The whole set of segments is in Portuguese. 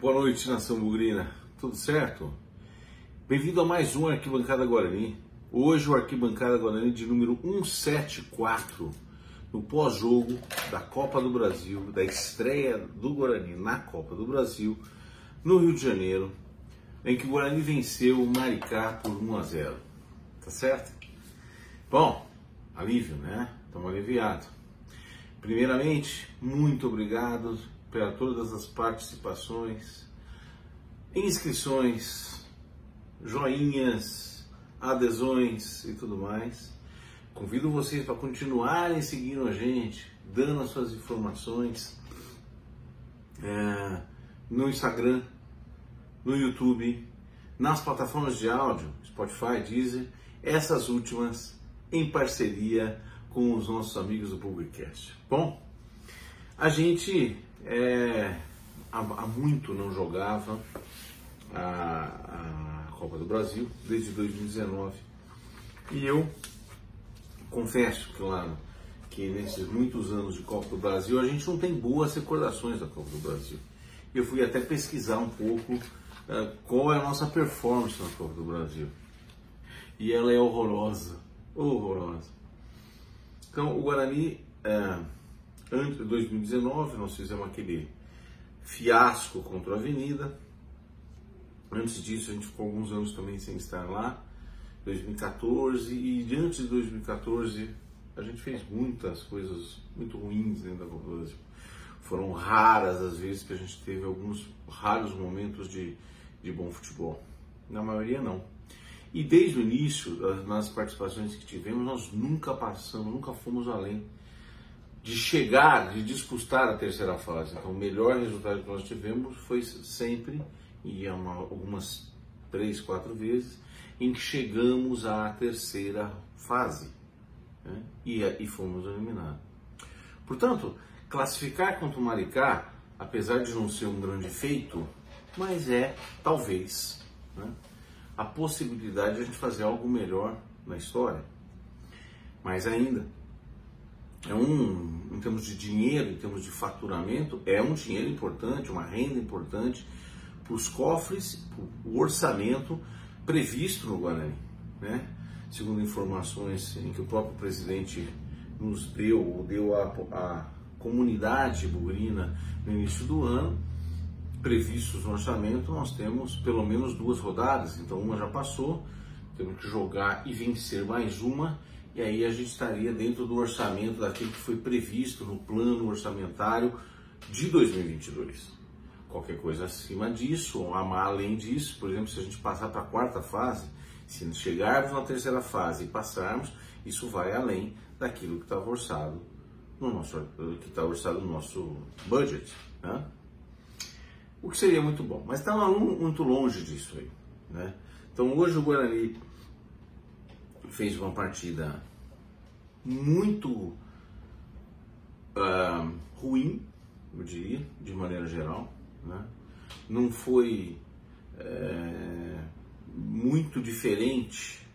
Boa noite, nação bugrina. Tudo certo? Bem-vindo a mais um Arquibancada Guarani. Hoje o Arquibancada Guarani de número 174, no pós-jogo da Copa do Brasil, da estreia do Guarani na Copa do Brasil, no Rio de Janeiro, em que o Guarani venceu o Maricá por 1 a 0. Tá certo? Bom, alívio, né? Estamos aliviados. Primeiramente, muito obrigado para todas as participações, inscrições, joinhas, adesões e tudo mais. Convido vocês para continuarem seguindo a gente, dando as suas informações é, no Instagram, no YouTube, nas plataformas de áudio, Spotify, Deezer, essas últimas em parceria com os nossos amigos do Publicast. Bom, a gente é, há, há, muito não jogava a, a Copa do Brasil, desde 2019. E eu confesso, claro, que nesses muitos anos de Copa do Brasil a gente não tem boas recordações da Copa do Brasil. Eu fui até pesquisar um pouco uh, qual é a nossa performance na Copa do Brasil. E ela é horrorosa, horrorosa. Então o Guarani uh, Antes de 2019, nós fizemos aquele fiasco contra a Avenida. Antes disso, a gente ficou alguns anos também sem estar lá. 2014 e antes de 2014 a gente fez muitas coisas muito ruins dentro da Brasil. Foram raras as vezes que a gente teve alguns raros momentos de, de bom futebol. Na maioria não. E desde o início, nas participações que tivemos, nós nunca passamos, nunca fomos além de chegar, de disputar a terceira fase. Então, o melhor resultado que nós tivemos foi sempre, e é uma, algumas três, quatro vezes, em que chegamos à terceira fase né? e, e fomos eliminados. Portanto, classificar contra o Maricá, apesar de não ser um grande feito, mas é, talvez, né? a possibilidade de a gente fazer algo melhor na história. Mais ainda, é um, em termos de dinheiro, em termos de faturamento, é um dinheiro importante, uma renda importante para os cofres, o orçamento previsto no Guarani. Né? Segundo informações em que o próprio presidente nos deu, ou deu a, a comunidade bugrina no início do ano, previstos no orçamento, nós temos pelo menos duas rodadas, então uma já passou, temos que jogar e vencer mais uma e aí a gente estaria dentro do orçamento daquilo que foi previsto no plano orçamentário de 2022. Qualquer coisa acima disso, ou além disso, por exemplo, se a gente passar para a quarta fase, se chegarmos na terceira fase e passarmos, isso vai além daquilo que estava orçado no nosso que está orçado no nosso budget, né? O que seria muito bom, mas está muito longe disso aí, né? Então hoje o Guarani fez uma partida muito uh, ruim, eu diria, de maneira geral. Né? Não foi é, muito diferente.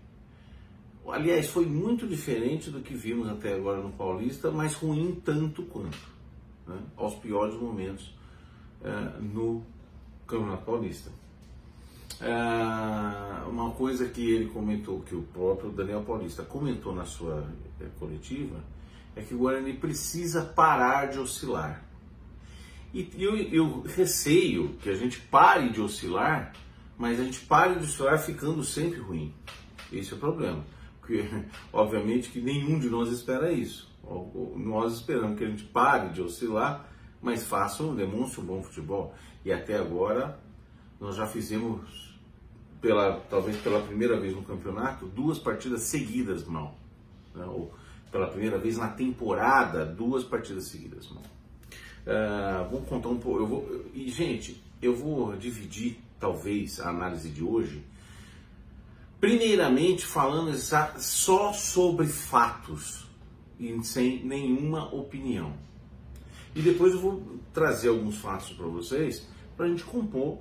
Aliás, foi muito diferente do que vimos até agora no Paulista, mas ruim tanto quanto, né? aos piores momentos é, no Campeonato Paulista. É, uma coisa que ele comentou, que o próprio Daniel Paulista comentou na sua é, coletiva, é que o Guarani precisa parar de oscilar. E eu, eu receio que a gente pare de oscilar, mas a gente pare de oscilar ficando sempre ruim. Esse é o problema. Porque, obviamente, que nenhum de nós espera isso. Nós esperamos que a gente pare de oscilar, mas faça, demonstre um bom futebol. E até agora, nós já fizemos pela, talvez pela primeira vez no campeonato, duas partidas seguidas mal. Né? Ou pela primeira vez na temporada, duas partidas seguidas mal. Uh, vou contar um pouco. Eu vou, e, gente, eu vou dividir talvez a análise de hoje. Primeiramente, falando só sobre fatos e sem nenhuma opinião. E depois eu vou trazer alguns fatos para vocês para a gente compor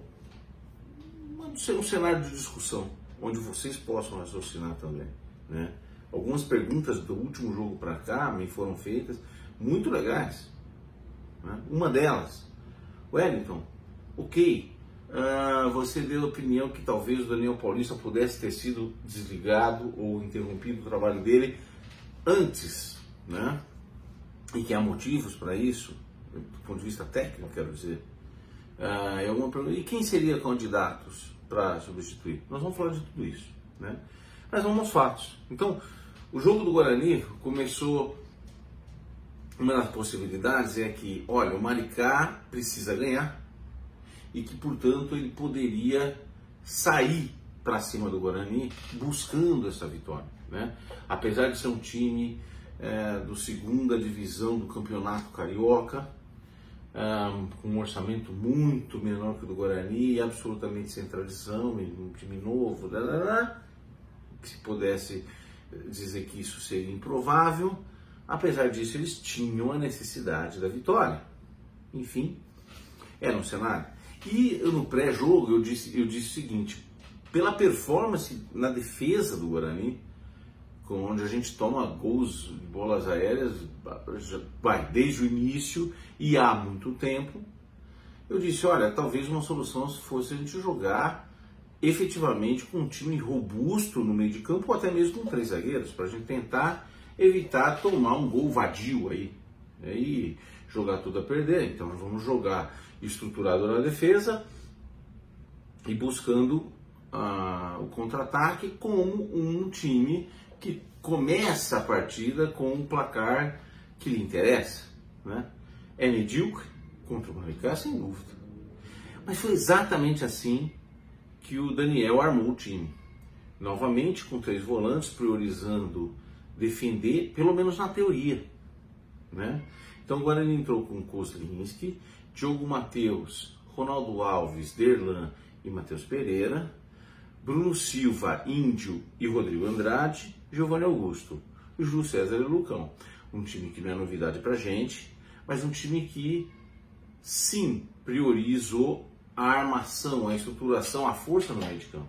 um cenário de discussão, onde vocês possam raciocinar também. Né? Algumas perguntas do último jogo para cá me foram feitas, muito legais. Né? Uma delas, Wellington, ok, uh, você deu a opinião que talvez o Daniel Paulista pudesse ter sido desligado ou interrompido o trabalho dele antes, né? E que há motivos para isso, do ponto de vista técnico, quero dizer. Uh, e quem seria candidatos para substituir? Nós vamos falar de tudo isso, né? Mas vamos aos fatos. Então, o jogo do Guarani começou. Uma das possibilidades é que, olha, o Maricá precisa ganhar e que, portanto, ele poderia sair para cima do Guarani buscando essa vitória. Né? Apesar de ser um time é, do segunda divisão do campeonato carioca, com um orçamento muito menor que o do Guarani, absolutamente sem tradição, um time novo, que se pudesse dizer que isso seria improvável, apesar disso eles tinham a necessidade da vitória. Enfim, era um cenário. E no pré-jogo eu disse, eu disse o seguinte, pela performance na defesa do Guarani, onde a gente toma gols bolas aéreas vai, desde o início e há muito tempo, eu disse, olha, talvez uma solução fosse a gente jogar efetivamente com um time robusto no meio de campo, ou até mesmo com três zagueiros, para a gente tentar evitar tomar um gol vadio aí. Né, e jogar tudo a perder. Então vamos jogar estruturado na defesa e buscando uh, o contra-ataque como um time que começa a partida com um placar que lhe interessa. Né? É medíocre contra o Maricá, sem dúvida. Mas foi exatamente assim que o Daniel armou o time. Novamente com três volantes, priorizando defender, pelo menos na teoria. Né? Então o Guarani entrou com Kozlinski, Diogo Matheus, Ronaldo Alves, Derlan e Matheus Pereira, Bruno Silva, Índio e Rodrigo Andrade, Giovanni Augusto, Júlio César e Lucão. Um time que não é novidade pra gente, mas um time que sim priorizou a armação, a estruturação, a força no meio de campo.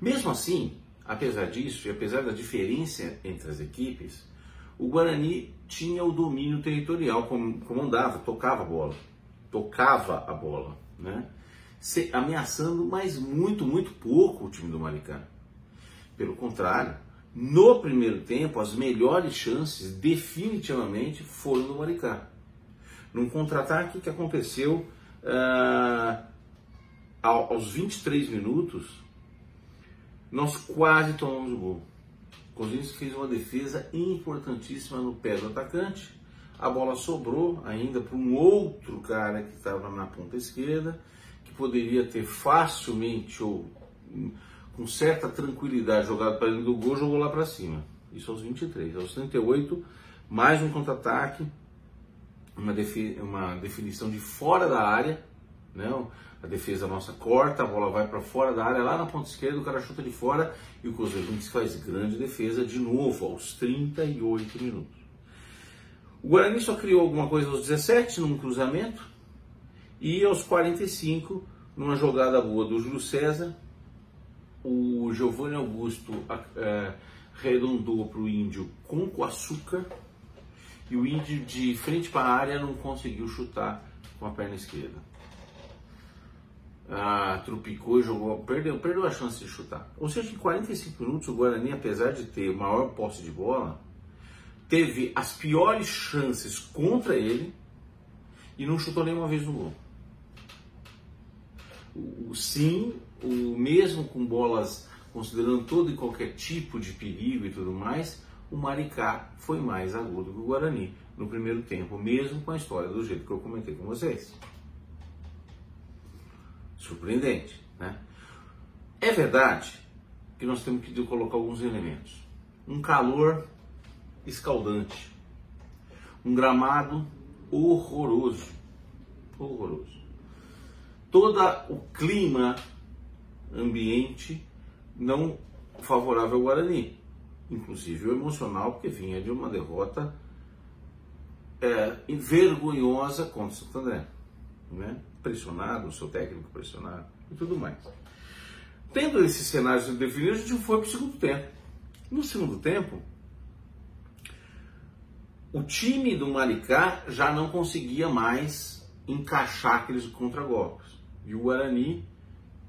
Mesmo assim, apesar disso e apesar da diferença entre as equipes, o Guarani tinha o domínio territorial, comandava, tocava a bola, tocava a bola, né? Se, ameaçando, mas muito, muito pouco o time do Maricá. Pelo contrário, no primeiro tempo, as melhores chances definitivamente foram do Maricá. Num contra-ataque que aconteceu uh, aos 23 minutos, nós quase tomamos o gol. Corinthians fez uma defesa importantíssima no pé do atacante. A bola sobrou ainda para um outro cara que estava na ponta esquerda, que poderia ter facilmente ou com certa tranquilidade jogado para dentro do gol, jogou lá para cima. Isso aos 23. Aos 38, mais um contra-ataque, uma, defi uma definição de fora da área, né? a defesa nossa corta, a bola vai para fora da área, lá na ponta esquerda, o cara chuta de fora e o Kozlowski faz grande defesa de novo aos 38 minutos. O Guarani só criou alguma coisa aos 17 num cruzamento e aos 45 numa jogada boa do Júlio César, o Giovanni Augusto é, arredondou para o Índio com o açúcar e o Índio de frente para a área não conseguiu chutar com a perna esquerda ah, trupicou e jogou, perdeu, perdeu a chance de chutar. Ou seja, em 45 minutos o Guarani, apesar de ter maior posse de bola, teve as piores chances contra ele e não chutou nenhuma vez no gol. O, sim, o mesmo com bolas, considerando todo e qualquer tipo de perigo e tudo mais, o Maricá foi mais agudo que o Guarani no primeiro tempo, mesmo com a história do jeito que eu comentei com vocês. Surpreendente, né? É verdade que nós temos que colocar alguns elementos. Um calor escaldante, um gramado horroroso, horroroso. Todo o clima ambiente não favorável ao Guarani, inclusive o emocional, porque vinha de uma derrota é, vergonhosa contra o Santo André, né? pressionado, o seu técnico pressionado e tudo mais. Tendo esses cenários definidos, a gente foi para o segundo tempo. No segundo tempo, o time do Maricá já não conseguia mais encaixar aqueles contragolpes. E o Guarani,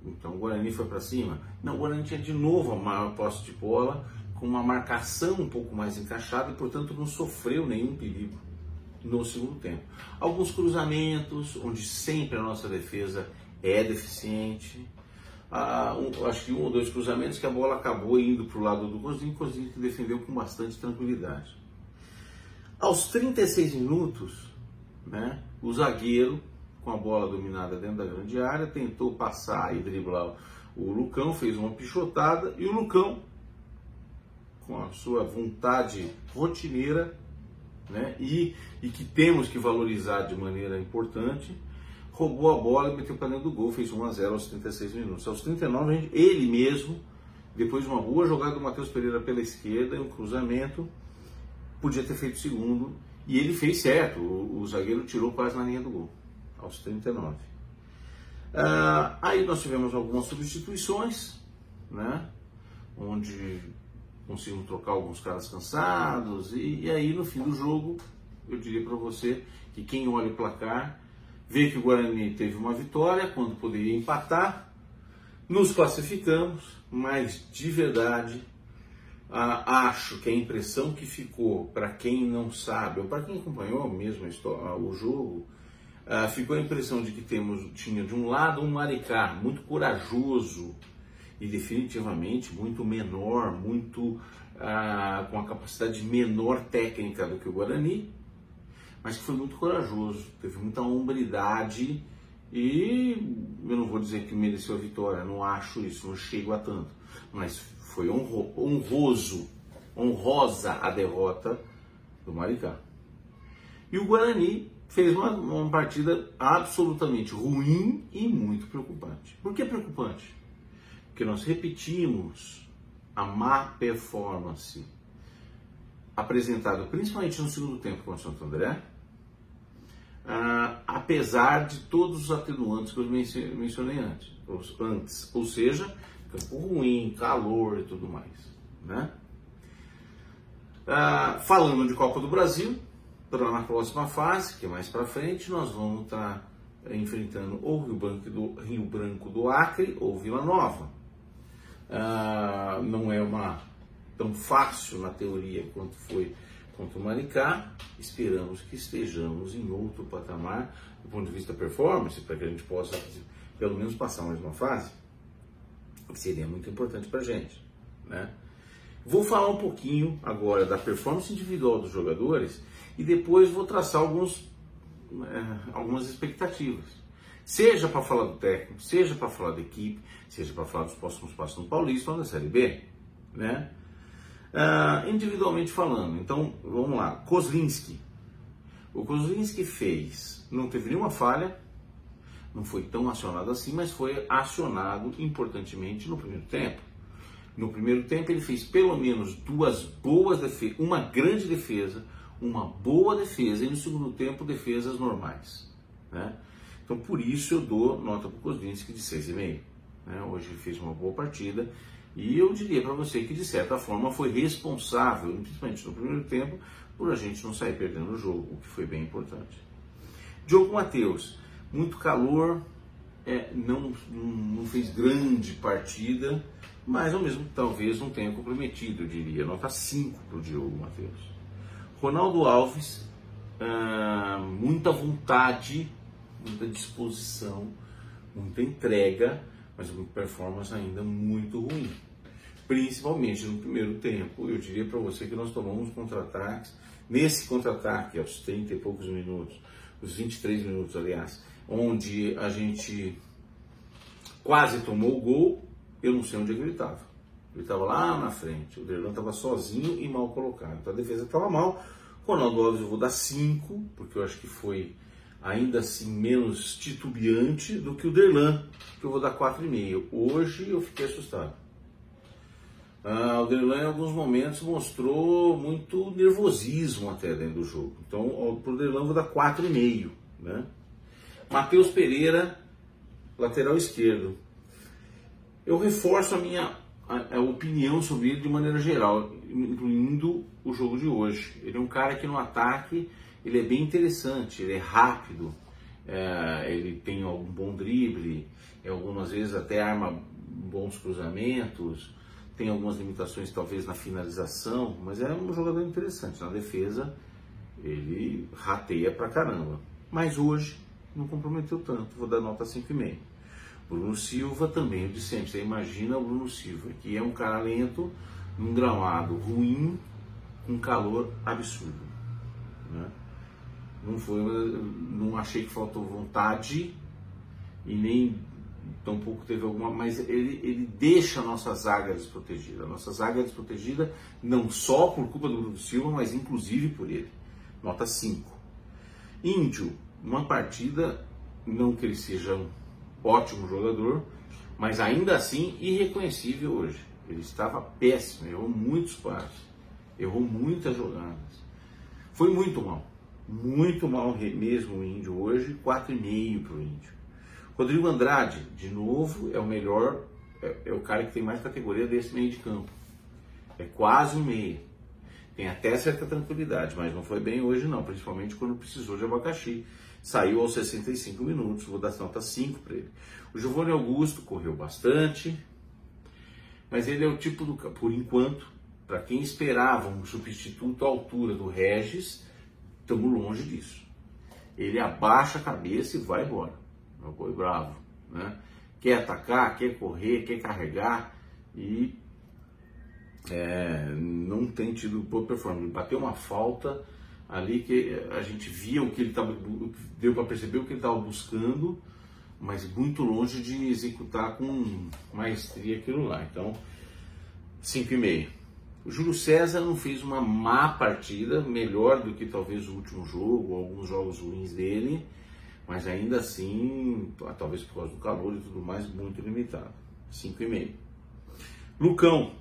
então o Guarani foi para cima. Não, o Guarani tinha de novo a maior posse de bola, com uma marcação um pouco mais encaixada e, portanto, não sofreu nenhum perigo no segundo tempo. Alguns cruzamentos, onde sempre a nossa defesa é deficiente. Ah, um, acho que um ou dois cruzamentos que a bola acabou indo para o lado do Cozinho, Cozinho que defendeu com bastante tranquilidade. Aos 36 minutos, né, o zagueiro, com a bola dominada dentro da grande área, tentou passar e driblar o Lucão, fez uma pichotada e o Lucão, com a sua vontade rotineira, né, e, e que temos que valorizar de maneira importante, roubou a bola e meteu para dentro do gol, fez 1 a 0 aos 36 minutos. Aos 39, gente, ele mesmo, depois de uma boa jogada do Matheus Pereira pela esquerda, um cruzamento, podia ter feito segundo, e ele fez certo, o, o zagueiro tirou quase na linha do gol, aos 39. Ah, aí nós tivemos algumas substituições, né, onde conseguimos trocar alguns caras cansados, e, e aí no fim do jogo, eu diria para você que quem olha o placar vê que o Guarani teve uma vitória quando poderia empatar, nos classificamos, mas de verdade ah, acho que a impressão que ficou para quem não sabe, ou para quem acompanhou mesmo o jogo, ah, ficou a impressão de que temos, tinha de um lado um Maricá muito corajoso, e definitivamente muito menor, muito ah, com a capacidade menor técnica do que o Guarani, mas que foi muito corajoso, teve muita hombridade e eu não vou dizer que mereceu a vitória, não acho isso, não chego a tanto, mas foi honro, honroso, honrosa a derrota do Maricá. E o Guarani fez uma, uma partida absolutamente ruim e muito preocupante. Por que preocupante? que nós repetimos a má performance apresentada principalmente no segundo tempo com o Santo André, ah, apesar de todos os atenuantes que eu mencionei antes, antes ou seja, campo ruim, calor e tudo mais. Né? Ah, falando de Copa do Brasil, na próxima fase, que é mais para frente, nós vamos estar tá enfrentando ou Rio Branco do, Rio Branco do Acre ou Vila Nova ah, não é uma tão fácil na teoria quanto foi contra o Maricá. Esperamos que estejamos em outro patamar do ponto de vista performance, para que a gente possa pelo menos passar mais uma fase, que seria muito importante para a gente. Né? Vou falar um pouquinho agora da performance individual dos jogadores e depois vou traçar alguns, é, algumas expectativas. Seja para falar do técnico, seja para falar da equipe, seja para falar dos próximos passos no Paulista ou na Série B, né? Ah, individualmente falando, então vamos lá, Kozlinski. O Kozlinski fez, não teve nenhuma falha, não foi tão acionado assim, mas foi acionado importantemente no primeiro tempo. No primeiro tempo ele fez pelo menos duas boas defesas, uma grande defesa, uma boa defesa e no segundo tempo defesas normais. Né? Então, por isso eu dou nota para o Kozlinski de 6,5. Né? Hoje ele fez uma boa partida e eu diria para você que, de certa forma, foi responsável, principalmente no primeiro tempo, por a gente não sair perdendo o jogo, o que foi bem importante. Diogo Matheus, muito calor, é, não, não fez grande partida, mas ao mesmo talvez não tenha comprometido, eu diria. Nota 5 para o Diogo Matheus. Ronaldo Alves, ah, muita vontade muita disposição, muita entrega, mas uma performance ainda muito ruim. Principalmente no primeiro tempo, eu diria para você que nós tomamos contra-ataques, nesse contra-ataque, aos 30 e poucos minutos, os 23 minutos, aliás, onde a gente quase tomou o gol, eu não sei onde ele estava. Ele estava lá na frente, o Derlan estava sozinho e mal colocado. Então a defesa estava mal. Ronaldo Alves eu vou dar 5, porque eu acho que foi ainda assim menos titubeante do que o Derlan, que eu vou dar 4,5. Hoje eu fiquei assustado. Ah, o Derlan em alguns momentos mostrou muito nervosismo até dentro do jogo. Então, para o Derlan eu vou dar 4,5. Né? Matheus Pereira, lateral esquerdo. Eu reforço a minha a, a opinião sobre ele de maneira geral, incluindo o jogo de hoje. Ele é um cara que no ataque ele é bem interessante, ele é rápido, é, ele tem algum bom drible, algumas vezes até arma bons cruzamentos, tem algumas limitações talvez na finalização, mas é um jogador interessante. Na defesa, ele rateia pra caramba. Mas hoje não comprometeu tanto, vou dar nota 5,5. Bruno Silva também, de sempre. Você imagina o Bruno Silva, que é um cara lento, num gramado ruim, com calor absurdo. Né? Não foi, não achei que faltou vontade e nem tampouco teve alguma, mas ele, ele deixa a nossa zaga desprotegida. A nossa zaga desprotegida não só por culpa do Bruno Silva, mas inclusive por ele. Nota 5. Índio, uma partida, não que ele seja um ótimo jogador, mas ainda assim irreconhecível hoje. Ele estava péssimo, errou muitos passes, errou muitas jogadas. Foi muito mal, muito mal mesmo o Índio hoje, 4,5 para o Índio. Rodrigo Andrade, de novo, é o melhor, é, é, o cara que tem mais categoria desse meio de campo. É quase um meio. Tem até certa tranquilidade, mas não foi bem hoje não, principalmente quando precisou de abacaxi. Saiu aos 65 minutos, vou dar nota 5 para ele. O Giovanni Augusto correu bastante, mas ele é o tipo do, por enquanto, para quem esperava um substituto à altura do Regis, estamos longe disso. Ele abaixa a cabeça e vai embora. É um boi bravo, né? Quer atacar, quer correr, quer carregar e é, não tem tido boa performance. Bateu uma falta ali que a gente via o que ele estava, deu para perceber o que ele estava buscando, mas muito longe de executar com maestria aquilo lá. Então, 5,5. O Júlio César não fez uma má partida, melhor do que talvez o último jogo, alguns jogos ruins dele, mas ainda assim, talvez por causa do calor e tudo mais, muito limitado. 5,5. Lucão,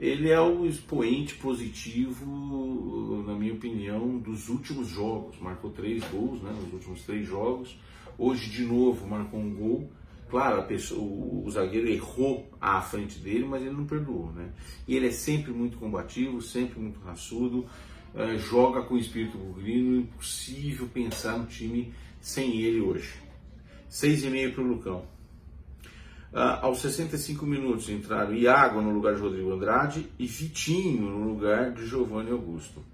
ele é o expoente positivo, na minha opinião, dos últimos jogos. Marcou três gols né, nos últimos três jogos. Hoje, de novo, marcou um gol. Claro, pessoa, o, zagueiro errou à frente dele, mas ele não perdoou, né? E ele é sempre muito combativo, sempre muito raçudo, uh, joga com espírito bugrino, impossível pensar no time sem ele hoje. 6,5 para o Lucão. Uh, aos 65 minutos entraram Iago no lugar de Rodrigo Andrade e Vitinho no lugar de Giovanni Augusto.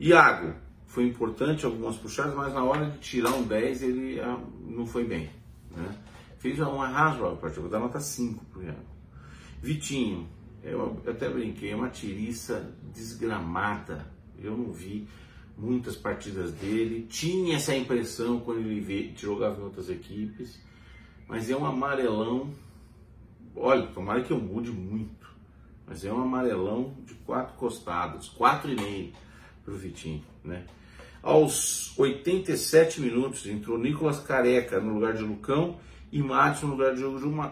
Iago foi importante algumas puxadas, mas na hora de tirar um 10 ele uh, não foi bem. Né? fez uma razoável partida, vou dar nota 5 para Iago. Vitinho, eu até brinquei, é uma tiriça desgramada. Eu não vi muitas partidas dele. Tinha essa impressão quando ele jogava em outras equipes, mas é um amarelão. Olha, tomara que eu mude muito, mas é um amarelão de quatro costados, quatro e meio para o Vitinho, né? Aos 87 minutos entrou Nicolas Careca no lugar de Lucão e Madison no lugar de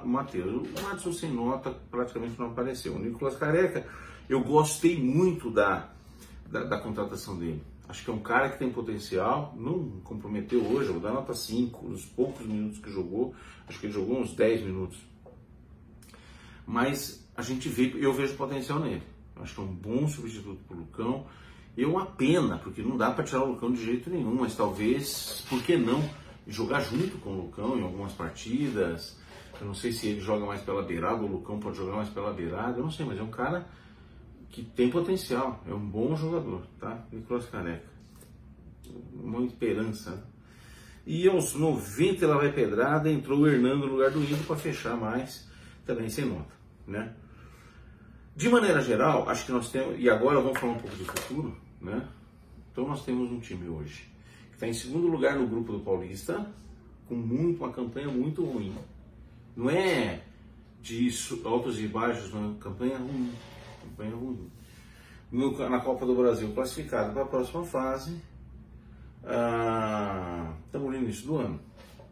Matheus. O Madison sem nota praticamente não apareceu. O Nicolas Careca, eu gostei muito da, da, da, contratação dele. Acho que é um cara que tem potencial, não comprometeu hoje, eu vou dar nota 5, nos poucos minutos que jogou, acho que ele jogou uns 10 minutos. Mas a gente vê, eu vejo potencial nele. Acho que é um bom substituto para o Lucão. É uma pena, porque não dá para tirar o Lucão de jeito nenhum, mas talvez, por que não? jogar junto com o Lucão em algumas partidas. Eu não sei se ele joga mais pela beirada, o Lucão pode jogar mais pela beirada, eu não sei, mas é um cara que tem potencial, é um bom jogador, tá? Nicolas Caneca. Uma esperança. Né? E aos 90 ela vai pedrada, entrou o Hernando no lugar do Índio para fechar mais, também sem nota, né? De maneira geral, acho que nós temos, e agora vamos falar um pouco do futuro, né? Então nós temos um time hoje Está em segundo lugar no grupo do Paulista, com muito, uma campanha muito ruim. Não é de altos e baixos, uma campanha ruim. Campanha ruim. No, na Copa do Brasil, classificado para a próxima fase. Ah, estamos no início do ano.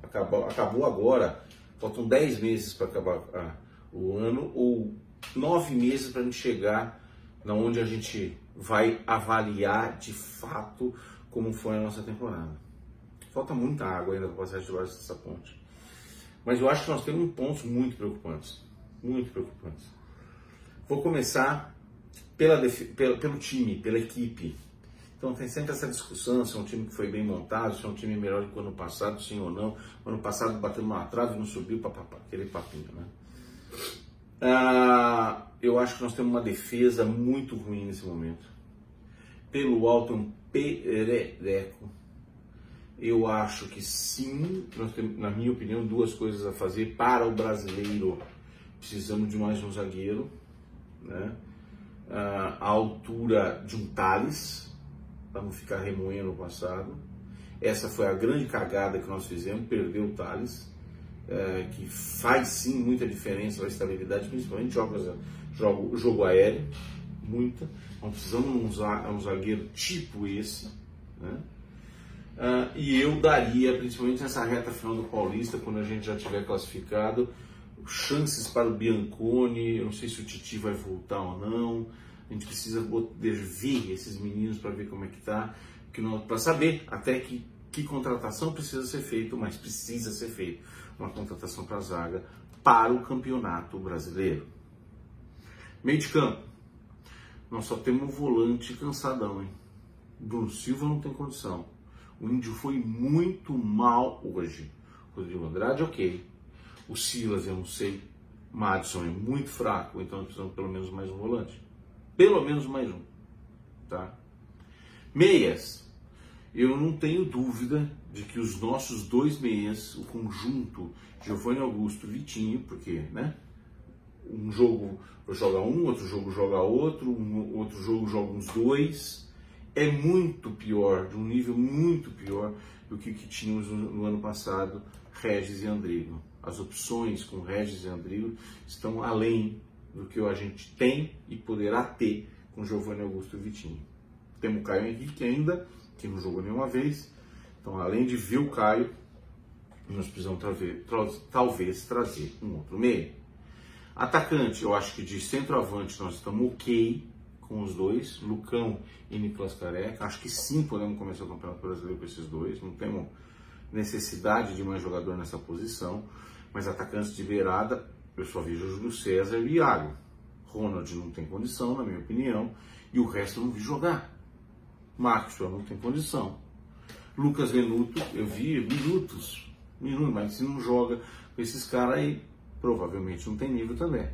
Acabou, acabou agora, faltam 10 meses para acabar ah, o ano, ou 9 meses para a gente chegar na onde a gente vai avaliar de fato como foi a nossa temporada. Falta muita água ainda para passar debaixo dessa ponte. Mas eu acho que nós temos pontos muito preocupantes. Muito preocupantes. Vou começar pela, pelo time, pela equipe. Então tem sempre essa discussão se é um time que foi bem montado, se é um time melhor que o ano passado, sim ou não. O ano passado bateu uma trave e não subiu, papapá, aquele papinho, né? Ah, eu acho que nós temos uma defesa muito ruim nesse momento. Pelo alto, um perereco. Eu acho que sim, nós temos, na minha opinião, duas coisas a fazer para o brasileiro. Precisamos de mais um zagueiro, né? Ah, a altura de um Thales, para não ficar remoendo o passado. Essa foi a grande cagada que nós fizemos, perder o Thales, é, que faz sim muita diferença para a estabilidade, principalmente jogos, jogo, jogo aéreo, muita. Nós precisamos usar um zagueiro tipo esse, né? Uh, e eu daria, principalmente nessa reta final do Paulista, quando a gente já tiver classificado, chances para o Bianconi. Eu não sei se o Titi vai voltar ou não. A gente precisa ver esses meninos para ver como é que tá, para saber até que, que contratação precisa ser feita, mas precisa ser feita uma contratação para a zaga para o campeonato brasileiro. Meio de campo, nós só temos um volante cansadão, hein? Bruno Silva não tem condição. O Índio foi muito mal hoje. Rodrigo Andrade, ok. O Silas, eu não sei. Madison é muito fraco, então nós precisamos pelo menos mais um volante. Pelo menos mais um. Tá? Meias. Eu não tenho dúvida de que os nossos dois meias, o conjunto Giovanni Augusto Vitinho, porque, né? Um jogo joga um, outro jogo joga outro, um outro jogo joga uns dois. É muito pior, de um nível muito pior do que o que tínhamos no, no ano passado, Regis e Andrigo. As opções com Regis e Andrigo estão além do que a gente tem e poderá ter com Giovanni Augusto e Vitinho. Temos o Caio Henrique ainda, que não jogou nenhuma vez. Então, além de ver o Caio, nós precisamos trazer, talvez trazer um outro meio. Atacante, eu acho que de centroavante nós estamos ok com os dois, Lucão e Nicolas Careca. Acho que sim podemos começar o Campeonato Brasileiro com esses dois. Não temos necessidade de mais jogador nessa posição. Mas atacantes de beirada, eu só vejo o Júlio César e o Iago. Ronald não tem condição, na minha opinião, e o resto eu não vi jogar. Maxwell não tem condição. Lucas Venuto, eu vi minutos, minutos, mas se não joga com esses caras aí, provavelmente não tem nível também.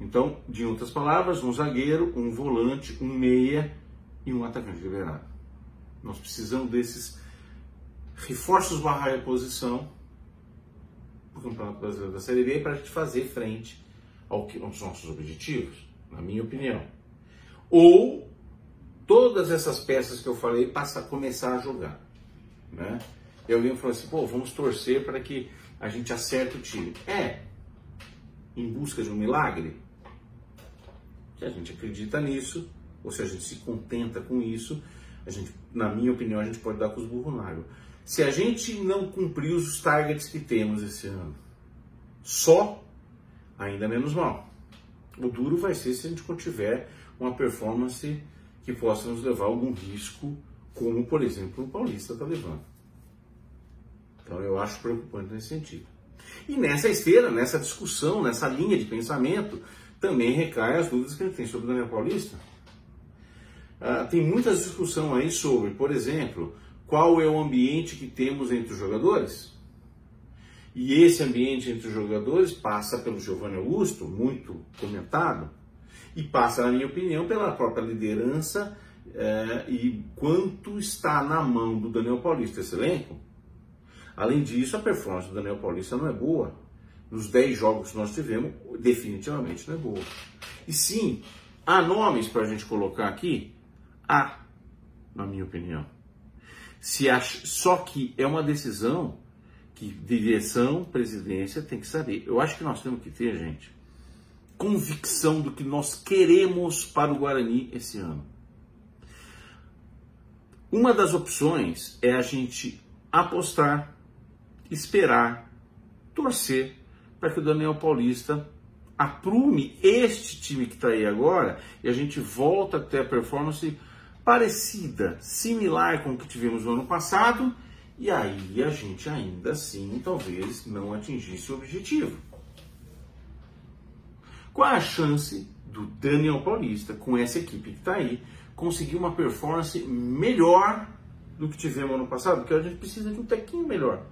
Então, de outras palavras, um zagueiro, um volante, um meia e um atacante liberado. Nós precisamos desses reforços barra reposição para Campeonato Brasileiro da Série B para a gente fazer frente ao que, aos nossos objetivos, na minha opinião. Ou todas essas peças que eu falei passam a começar a jogar. Né? E alguém falou assim, pô, vamos torcer para que a gente acerte o time. É, em busca de um milagre, se a gente acredita nisso, ou se a gente se contenta com isso, a gente, na minha opinião, a gente pode dar com os burros na água. Se a gente não cumprir os targets que temos esse ano, só, ainda menos mal. O duro vai ser se a gente tiver uma performance que possa nos levar a algum risco, como, por exemplo, o Paulista está levando. Então eu acho preocupante nesse sentido. E nessa esteira, nessa discussão, nessa linha de pensamento, também recai as dúvidas que ele tem sobre o Daniel Paulista. Ah, tem muita discussão aí sobre, por exemplo, qual é o ambiente que temos entre os jogadores. E esse ambiente entre os jogadores passa pelo Giovanni Augusto, muito comentado, e passa, na minha opinião, pela própria liderança é, e quanto está na mão do Daniel Paulista esse elenco. Além disso, a performance do Daniel Paulista não é boa. Nos 10 jogos que nós tivemos, definitivamente não é boa. E sim, há nomes para a gente colocar aqui? Há, na minha opinião. Se acha, só que é uma decisão que direção, presidência tem que saber. Eu acho que nós temos que ter, gente, convicção do que nós queremos para o Guarani esse ano. Uma das opções é a gente apostar, esperar, torcer para que o Daniel Paulista aprume este time que está aí agora e a gente volta a ter a performance parecida, similar com o que tivemos no ano passado e aí a gente ainda assim talvez não atingisse o objetivo. Qual a chance do Daniel Paulista, com essa equipe que está aí, conseguir uma performance melhor do que tivemos no ano passado, porque a gente precisa de um tequinho melhor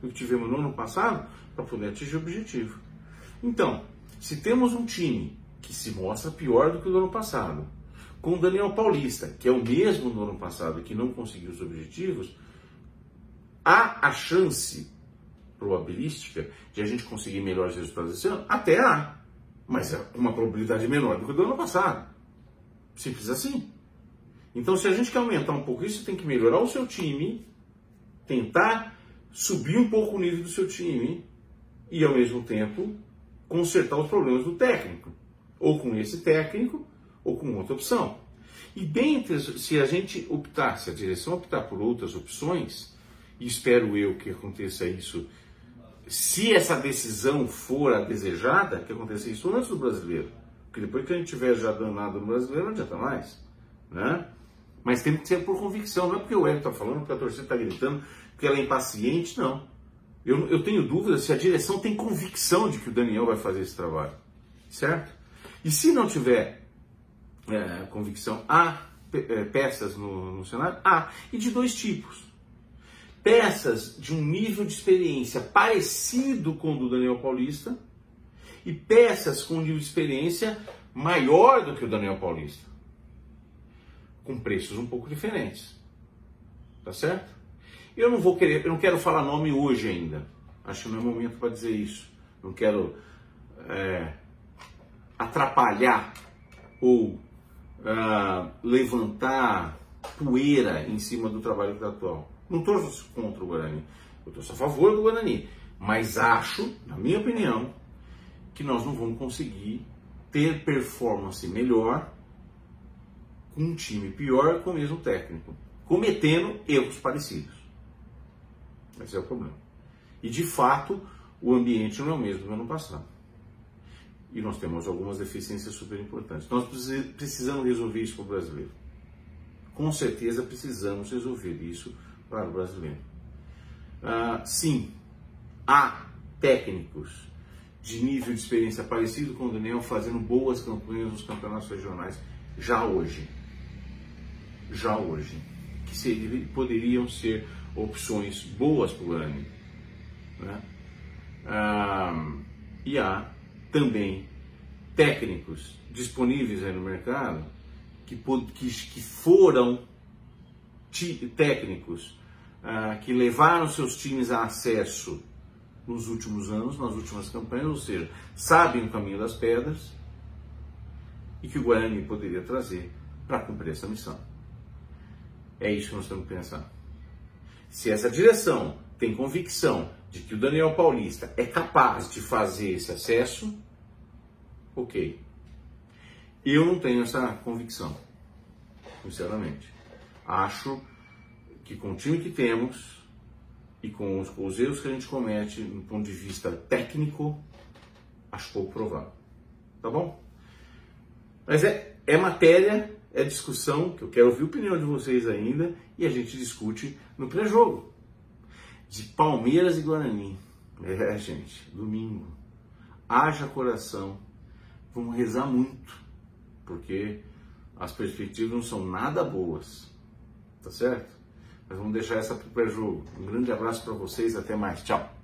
do que tivemos no ano passado para poder atingir o objetivo. Então, se temos um time que se mostra pior do que o ano passado, com o Daniel Paulista, que é o mesmo do ano passado que não conseguiu os objetivos, há a chance probabilística de a gente conseguir melhores resultados esse ano? Até há, mas é uma probabilidade menor do que do ano passado. Simples assim. Então, se a gente quer aumentar um pouco isso, tem que melhorar o seu time, tentar subir um pouco o nível do seu time e, ao mesmo tempo, consertar os problemas do técnico. Ou com esse técnico, ou com outra opção. E dentre, se a gente optar, se a direção optar por outras opções, e espero eu que aconteça isso, se essa decisão for a desejada, que aconteça isso antes do brasileiro. Porque depois que a gente tiver já danado no brasileiro, não adianta mais. Né? Mas tem que ser por convicção, não é porque o Hélio está falando, porque a torcida está gritando, porque ela é impaciente, não. Eu, eu tenho dúvida se a direção tem convicção de que o Daniel vai fazer esse trabalho. Certo? E se não tiver é, convicção, há é, peças no, no cenário? Há. E de dois tipos. Peças de um nível de experiência parecido com o do Daniel Paulista e peças com um nível de experiência maior do que o Daniel Paulista com preços um pouco diferentes. Tá certo? Eu não vou querer, eu não quero falar nome hoje ainda. Acho que não é momento para dizer isso. Não quero é, atrapalhar ou levantar poeira em cima do trabalho atual. Não estou contra o Guarani, eu estou a favor do Guarani, mas acho, na minha opinião, que nós não vamos conseguir ter performance melhor com um time pior com o mesmo técnico, cometendo erros parecidos. Esse é o problema. E de fato, o ambiente não é o mesmo do ano passado. E nós temos algumas deficiências super importantes. Nós precisamos resolver isso para o brasileiro. Com certeza precisamos resolver isso para o brasileiro. Ah, sim, há técnicos de nível de experiência parecido com o Daniel fazendo boas campanhas nos campeonatos regionais já hoje já hoje, que seria, poderiam ser opções boas para o Guarani. Né? Ah, e há também técnicos disponíveis aí no mercado que, que, que foram técnicos ah, que levaram seus times a acesso nos últimos anos, nas últimas campanhas, ou seja, sabem o caminho das pedras e que o Guarani poderia trazer para cumprir essa missão. É isso que nós temos que pensar. Se essa direção tem convicção de que o Daniel Paulista é capaz de fazer esse acesso, ok. Eu não tenho essa convicção, sinceramente. Acho que com o time que temos e com os, com os erros que a gente comete do ponto de vista técnico, acho pouco provável. Tá bom? Mas é, é matéria é discussão que eu quero ouvir a opinião de vocês ainda e a gente discute no pré-jogo. De Palmeiras e Guarani. É, gente, domingo. Haja coração. Vamos rezar muito, porque as perspectivas não são nada boas. Tá certo? Mas vamos deixar essa para o pré-jogo. Um grande abraço para vocês, até mais. Tchau.